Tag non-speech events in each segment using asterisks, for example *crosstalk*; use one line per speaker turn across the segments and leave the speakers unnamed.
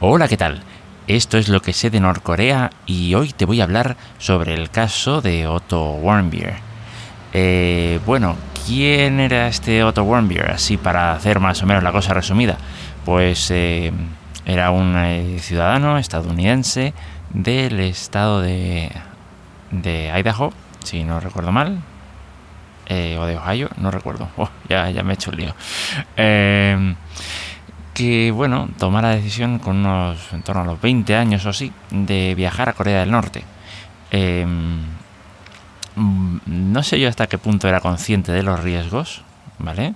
Hola, ¿qué tal? Esto es lo que sé de Norcorea y hoy te voy a hablar sobre el caso de Otto Warmbier. Eh, bueno, ¿quién era este Otto Warmbier? Así para hacer más o menos la cosa resumida. Pues eh, era un eh, ciudadano estadounidense del estado de, de Idaho, si no recuerdo mal, o de Ohio, no recuerdo. Oh, ya, ya me he hecho el lío que, bueno, tomó la decisión con unos, en torno a los 20 años o así, de viajar a Corea del Norte. Em, no sé yo hasta qué punto era consciente de los riesgos, ¿vale?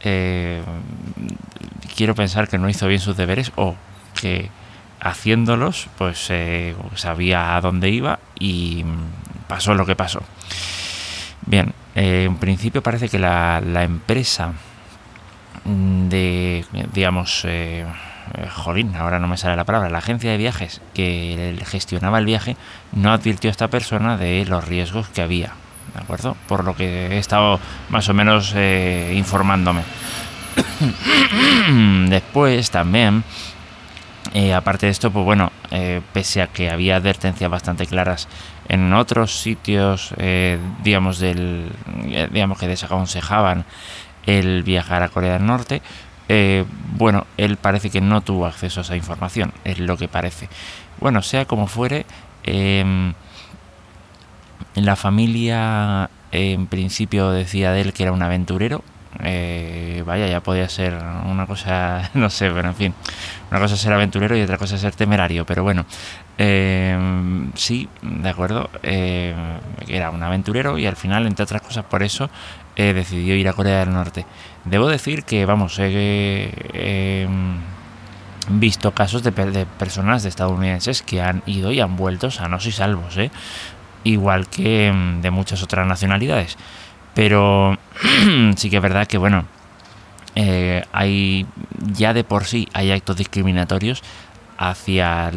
Eh, quiero pensar que no hizo bien sus deberes o que haciéndolos, pues eh, sabía a dónde iba y pasó lo que pasó. Bien, eh, en principio parece que la, la empresa de, digamos, eh, eh, jolín, ahora no me sale la palabra, la agencia de viajes que gestionaba el viaje no advirtió a esta persona de los riesgos que había, ¿de acuerdo? Por lo que he estado más o menos eh, informándome. *coughs* Después también, aparte de esto, pues bueno, pese a que había advertencias bastante claras en otros sitios, digamos, del, digamos que desaconsejaban el viajar a Corea del Norte. Eh, bueno, él parece que no tuvo acceso a esa información, es lo que parece. Bueno, sea como fuere, em, la familia en principio decía de él que era un aventurero. Eh, vaya, ya podía ser una cosa, *laughs* no sé, pero en fin, una cosa es ser aventurero y otra cosa es ser temerario, pero bueno, em, sí, de acuerdo, em, era un aventurero y al final, entre otras cosas, por eso decidió ir a Corea del Norte. Debo decir que, vamos, he visto casos de, personas de estadounidenses que han ido y han vuelto sanos y salvos, ¿eh? igual que em, de muchas otras nacionalidades. Pero *clears throat* sí que es verdad que, bueno, eh, hay ya de por sí hay actos discriminatorios hacia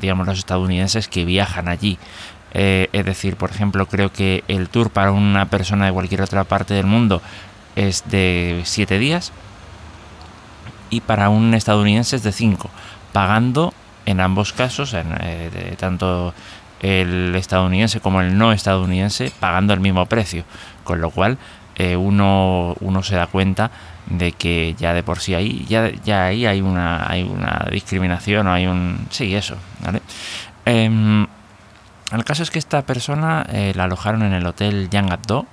digamos los estadounidenses que viajan allí. Eh, es decir, por ejemplo, creo que el tour para una persona de cualquier otra parte del mundo es de 7 días y para un estadounidense es de 5, pagando en ambos casos, en, eh, tanto el estadounidense como el no estadounidense, pagando el mismo precio, con lo cual eh, uno, uno se da cuenta de que ya de por sí ahí ya, ya ahí hay una hay una discriminación o hay un sí eso ¿vale? Em, el caso es que esta persona eh, la alojaron en el hotel Yangat-do,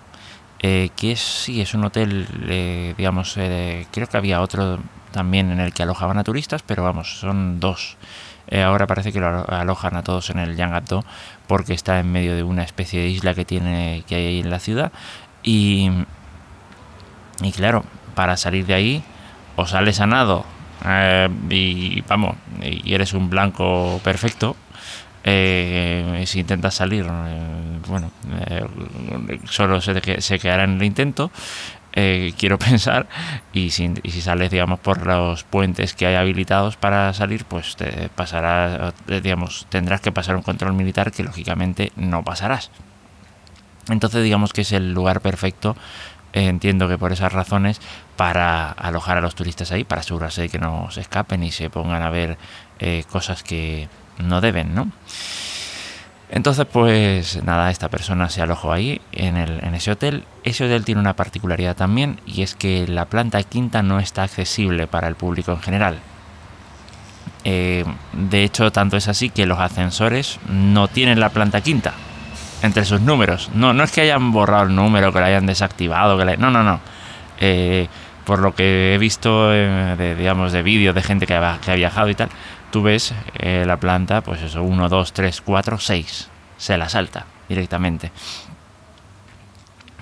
eh, que es, sí, es un hotel, eh, digamos, creo que había otro también en el que alojaban a turistas, pero vamos, son dos. Ahora parece que lo alojan a todos en el Yangat-do porque está en medio de una especie de isla que tiene que hay ahí en la ciudad y y claro, para salir de ahí o sales a nado y vamos, y eres un blanco perfecto eh, si intentas salir, eh, bueno, eh, solo se, se, quedará en el intento. Quiero *laughs* pensar y si, sales digamos por los puentes que hay habilitados para salir pues te pasará digamos tendrás que pasar un control militar que lógicamente no pasarás entonces digamos que es el lugar perfecto entiendo que por esas razones para alojar a los turistas ahí para asegurarse de que no se escapen y se pongan a ver cosas que no deben, ¿no? Entonces, pues nada, esta persona se alojó ahí, en, el, en ese hotel. Ese hotel tiene una particularidad también, y es que la planta quinta no está accesible para el público en general. Eh, de hecho, tanto es así que los ascensores no tienen la planta quinta entre sus números. No, no es que hayan borrado el número, que lo hayan desactivado, que no, no, no. Eh, por lo que he visto eh, de, de vídeos de gente que ha viajado y tal, tú ves eh, la planta, pues eso, 1, 2, 3, 4, 6. Se la salta directamente.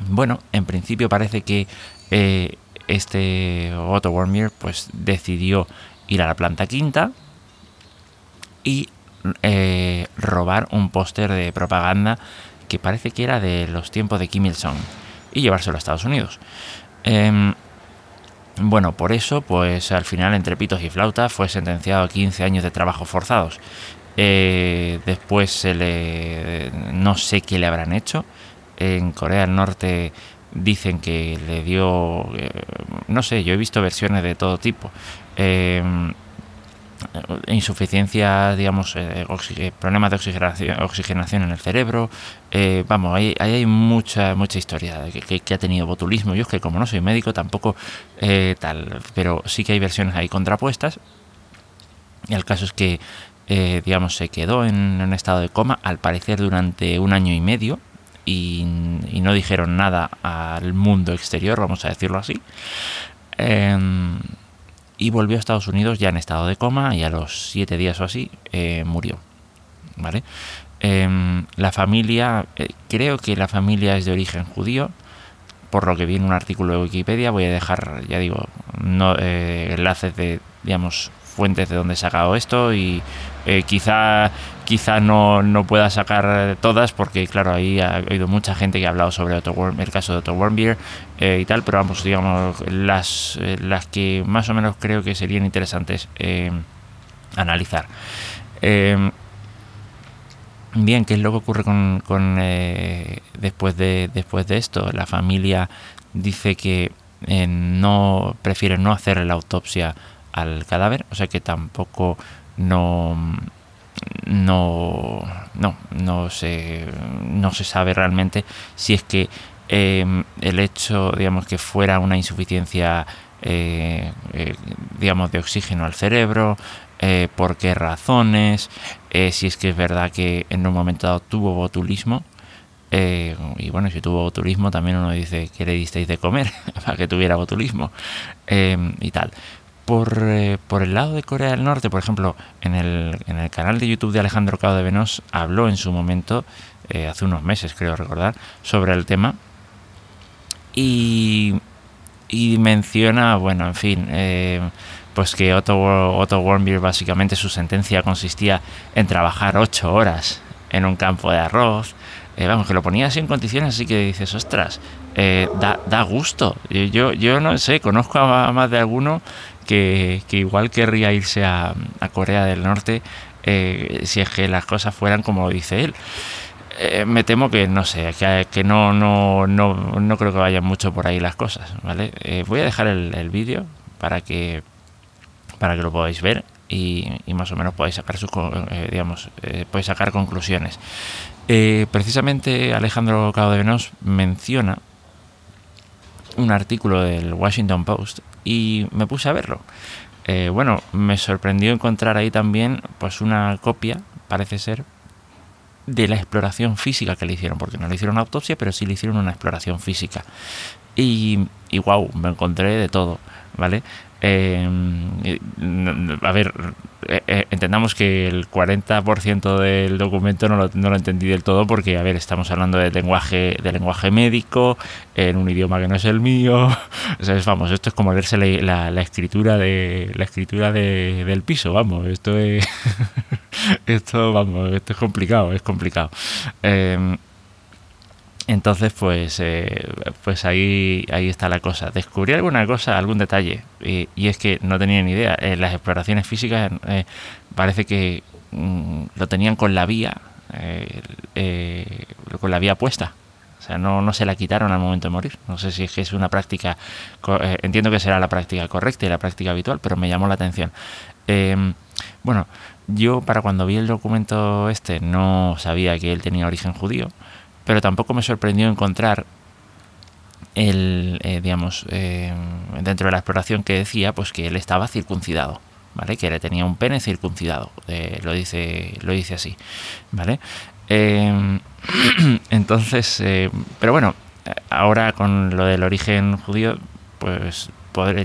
Bueno, en principio parece que eh, este Otto Warmier pues decidió ir a la planta quinta y eh, robar un póster de propaganda que parece que era de los tiempos de Kim Il-sung y llevárselo a Estados Unidos. Em, bueno, por eso, pues al final, entre pitos y flautas, fue sentenciado a 15 años de trabajo forzados. Eh, después se le. No sé qué le habrán hecho. En Corea del Norte dicen que le dio. Eh, no sé, yo he visto versiones de todo tipo. Eh, insuficiencia, digamos, eh, problemas de oxigenación, oxigenación, en el cerebro. vamos, ahí, hay mucha mucha historia que, que, ha tenido botulismo. Yo es que como no soy médico tampoco tal, pero sí que hay versiones ahí contrapuestas. Y el caso es que, digamos, se quedó en un estado de coma, al parecer durante un año y medio, y, no dijeron nada al mundo exterior, vamos a decirlo así. Y volvió a Estados Unidos ya en estado de coma y a los siete días o así eh, murió. ¿Vale? Em, la familia, eh, creo que la familia es de origen judío, por lo que vi en un artículo de Wikipedia, voy a dejar, ya digo, no, eh, enlaces de, digamos, fuentes de donde he sacado esto y eh, quizá quizá no, no, pueda sacar todas porque claro ahí ha habido mucha gente que ha hablado sobre el caso de Otto Warmbier eh, y tal pero vamos digamos las, eh, las que más o menos creo que serían interesantes analizar. Bien qué es lo que ocurre con, con después de después de esto la familia dice que no prefiere no hacer la autopsia al cadáver, o sea que tampoco no no no no se no se sabe realmente si es que em, el hecho digamos que fuera una insuficiencia eh, eh, digamos de oxígeno al cerebro eh, por qué razones si es que es verdad que en un momento dado tuvo botulismo y bueno, si tuvo botulismo, también uno dice que le disteis de comer *laughs* para que tuviera botulismo em, y tal. Por, eh, por, el lado de Corea del Norte, por ejemplo, en el, en el canal de YouTube de Alejandro Cao de Venos habló en su momento, eh, hace unos meses creo recordar, sobre el tema y, y menciona, bueno, en fin, eh, pues que Otto, Otto Warmbier básicamente su sentencia consistía en trabajar ocho horas en un campo de arroz, vamos, que lo ponía así en condiciones así que dices, ostras, da, da, gusto. Yo, yo no sé, conozco a más de alguno que, igual querría irse a, Corea del Norte eh, si es que las cosas fueran como dice él. Eh, me temo que no sé, que, no, no, no, no, creo que vayan mucho por ahí las cosas, ¿vale? Eh, voy a dejar el, vídeo para que para que lo podáis ver y, más o menos podáis sacar sus digamos podéis sacar conclusiones. precisamente Alejandro Cabo de Venos menciona un artículo del Washington Post y me puse a verlo. Eh, bueno, me sorprendió encontrar ahí también pues una copia, parece ser, de la exploración física que le hicieron, porque no le hicieron autopsia, pero sí le hicieron una exploración física. Y, y wow, me encontré de todo, ¿vale? Eh, a ver, eh, eh, entendamos que el 40% del documento no lo, no lo, entendí del todo porque, a ver, estamos hablando de lenguaje, de lenguaje médico, en un idioma que no es el mío. *laughs* ¿Sabes? Vamos, esto es como leerse la, la, escritura de la escritura de, del piso, vamos, esto es *laughs* esto, vamos, esto es complicado, es complicado. Eh, entonces, pues, eh, pues ahí, ahí está la cosa. Descubrí alguna cosa, algún detalle, y, es que no tenía ni idea. En las exploraciones físicas eh, parece que mm, lo tenían con la vía, eh, con la vía puesta. O sea, no, no se la quitaron al momento de morir. No sé si es que es una práctica, entiendo que será la práctica correcta y la práctica habitual, pero me llamó la atención. Em, bueno, yo para cuando vi el documento este no sabía que él tenía origen judío pero tampoco me sorprendió encontrar el, eh, digamos, eh, dentro de la exploración que decía, pues que él estaba circuncidado, ¿vale? Que le tenía un pene circuncidado, eh, lo dice, lo dice así, ¿vale? *clears throat* entonces, pero bueno, ahora con lo del origen judío, pues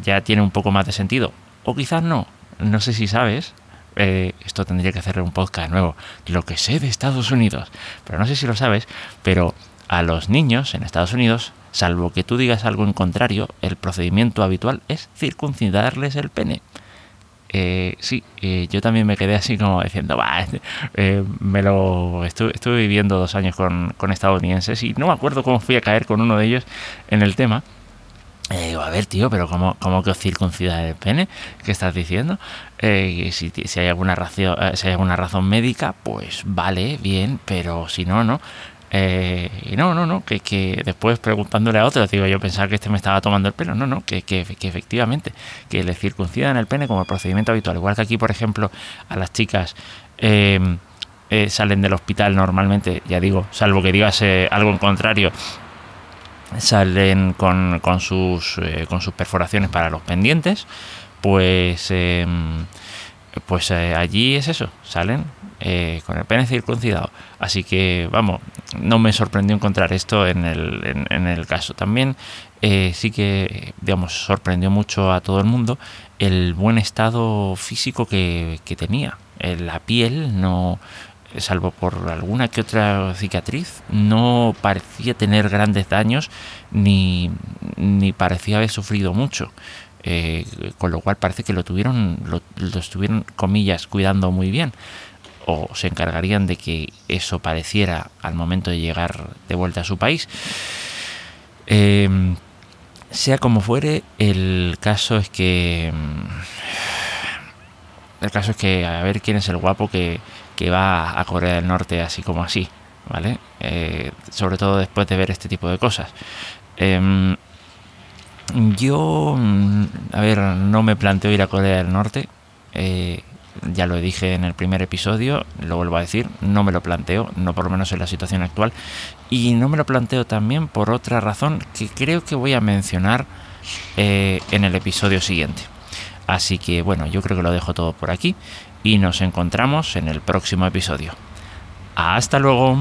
ya tiene un poco más de sentido, o quizás no, no sé si sabes, eh, esto tendría que hacerle un podcast nuevo, lo que sé de Estados Unidos. Pero no sé si lo sabes, pero a los niños en Estados Unidos, salvo que tú digas algo en contrario, el procedimiento habitual es circuncidarles el pene. Eh, sí, eh, yo también me quedé así como diciendo, va, me lo estuve, estuve, viviendo dos años con, con estadounidenses y no me acuerdo cómo fui a caer con uno de ellos en el tema eh, a ver, tío, pero ¿cómo, cómo que os el pene? ¿Qué estás diciendo? Eh, si, si, hay alguna razón, eh, si hay alguna razón médica, pues vale, bien, pero si no, no. Y no, no, no, que, que después preguntándole a otros, digo, yo pensaba que este me estaba tomando el pelo. No, no, que, que, efectivamente, que le circuncidan el pene como procedimiento habitual. Igual que aquí, por ejemplo, a las chicas salen del hospital normalmente, ya digo, salvo que digas algo en contrario, salen con, con sus, con sus perforaciones para los pendientes, pues, em, pues allí es eso, salen eh, con el pene circuncidado. Así que, vamos, no me sorprendió encontrar esto en el, en, el caso. También eh, sí que, digamos, sorprendió mucho a todo el mundo el buen estado físico que, tenía. la piel no salvo por alguna que otra cicatriz, no parecía tener grandes daños ni, ni parecía haber sufrido mucho. Eh, con lo cual parece que lo tuvieron, lo, lo, estuvieron, comillas, cuidando muy bien o se encargarían de que eso pareciera al momento de llegar de vuelta a su país. Em, sea como fuere, el caso es que. Mm, el caso es que a ver quién es el guapo que, va a Corea del Norte así como así, ¿vale? Eh, sobre todo después de ver este tipo de cosas. Em, yo, mm, a ver, no me planteo ir a Corea del Norte. Eh, ya lo dije en el primer episodio, lo vuelvo a decir, no me lo planteo, no por lo menos en la situación actual, y no me lo planteo también por otra razón que creo que voy a mencionar eh, en el episodio siguiente. Así que bueno, yo creo que lo dejo todo por aquí y nos encontramos en el próximo episodio. Hasta luego.